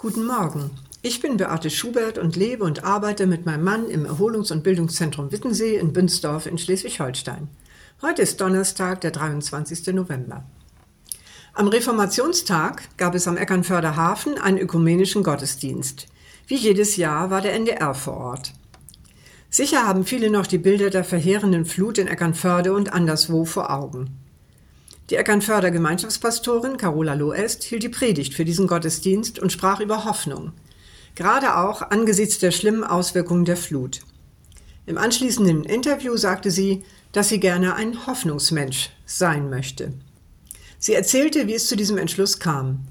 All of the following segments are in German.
Guten Morgen. Ich bin Beate Schubert und lebe und arbeite mit meinem Mann im Erholungs- und Bildungszentrum Wittensee in Bünsdorf in Schleswig-Holstein. Heute ist Donnerstag, der 23. November. Am Reformationstag gab es am Eckernförder Hafen einen ökumenischen Gottesdienst. Wie jedes Jahr war der NDR vor Ort. Sicher haben viele noch die Bilder der verheerenden Flut in Eckernförde und anderswo vor Augen. Die Eckernförder Gemeinschaftspastorin Carola Loest hielt die Predigt für diesen Gottesdienst und sprach über Hoffnung, gerade auch angesichts der schlimmen Auswirkungen der Flut. Im anschließenden Interview sagte sie, dass sie gerne ein Hoffnungsmensch sein möchte. Sie erzählte, wie es zu diesem Entschluss kam.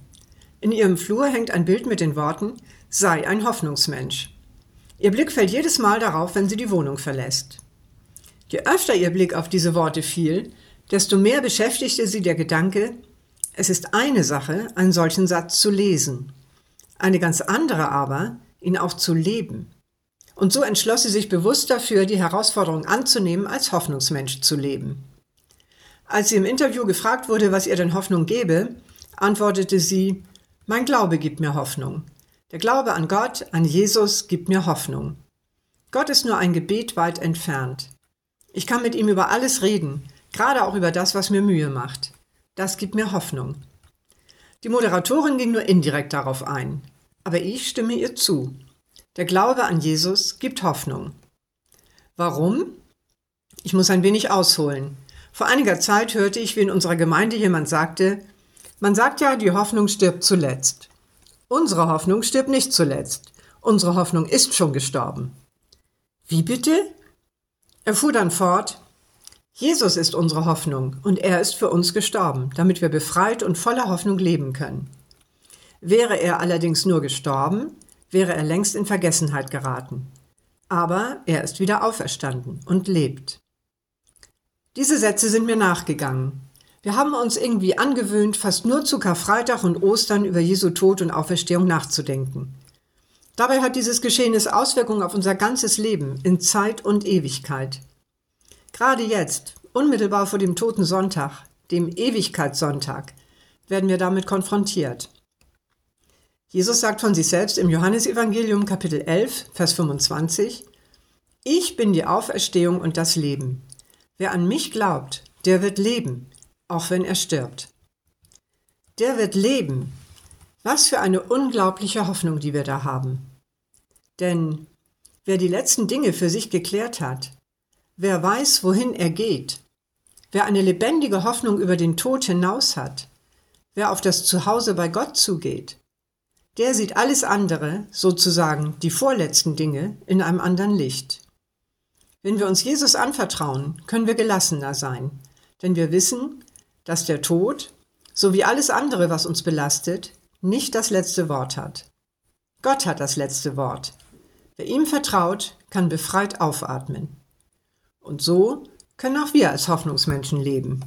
In ihrem Flur hängt ein Bild mit den Worten Sei ein Hoffnungsmensch. Ihr Blick fällt jedes Mal darauf, wenn sie die Wohnung verlässt. Je öfter ihr Blick auf diese Worte fiel, desto mehr beschäftigte sie der Gedanke, es ist eine Sache, einen solchen Satz zu lesen, eine ganz andere aber, ihn auch zu leben. Und so entschloss sie sich bewusst dafür, die Herausforderung anzunehmen, als Hoffnungsmensch zu leben. Als sie im Interview gefragt wurde, was ihr denn Hoffnung gebe, antwortete sie, mein Glaube gibt mir Hoffnung. Der Glaube an Gott, an Jesus gibt mir Hoffnung. Gott ist nur ein Gebet weit entfernt. Ich kann mit ihm über alles reden, Gerade auch über das, was mir Mühe macht. Das gibt mir Hoffnung. Die Moderatorin ging nur indirekt darauf ein. Aber ich stimme ihr zu. Der Glaube an Jesus gibt Hoffnung. Warum? Ich muss ein wenig ausholen. Vor einiger Zeit hörte ich, wie in unserer Gemeinde jemand sagte, man sagt ja, die Hoffnung stirbt zuletzt. Unsere Hoffnung stirbt nicht zuletzt. Unsere Hoffnung ist schon gestorben. Wie bitte? Er fuhr dann fort, Jesus ist unsere Hoffnung und er ist für uns gestorben, damit wir befreit und voller Hoffnung leben können. Wäre er allerdings nur gestorben, wäre er längst in Vergessenheit geraten. Aber er ist wieder auferstanden und lebt. Diese Sätze sind mir nachgegangen. Wir haben uns irgendwie angewöhnt, fast nur zu Karfreitag und Ostern über Jesu Tod und Auferstehung nachzudenken. Dabei hat dieses Geschehnis Auswirkungen auf unser ganzes Leben in Zeit und Ewigkeit. Gerade jetzt, unmittelbar vor dem Toten Sonntag, dem Ewigkeitssonntag, werden wir damit konfrontiert. Jesus sagt von sich selbst im Johannesevangelium Kapitel 11, Vers 25, Ich bin die Auferstehung und das Leben. Wer an mich glaubt, der wird leben, auch wenn er stirbt. Der wird leben. Was für eine unglaubliche Hoffnung, die wir da haben. Denn wer die letzten Dinge für sich geklärt hat, Wer weiß, wohin er geht, wer eine lebendige Hoffnung über den Tod hinaus hat, wer auf das Zuhause bei Gott zugeht, der sieht alles andere, sozusagen die vorletzten Dinge, in einem anderen Licht. Wenn wir uns Jesus anvertrauen, können wir gelassener sein, denn wir wissen, dass der Tod, so wie alles andere, was uns belastet, nicht das letzte Wort hat. Gott hat das letzte Wort. Wer ihm vertraut, kann befreit aufatmen. Und so können auch wir als Hoffnungsmenschen leben.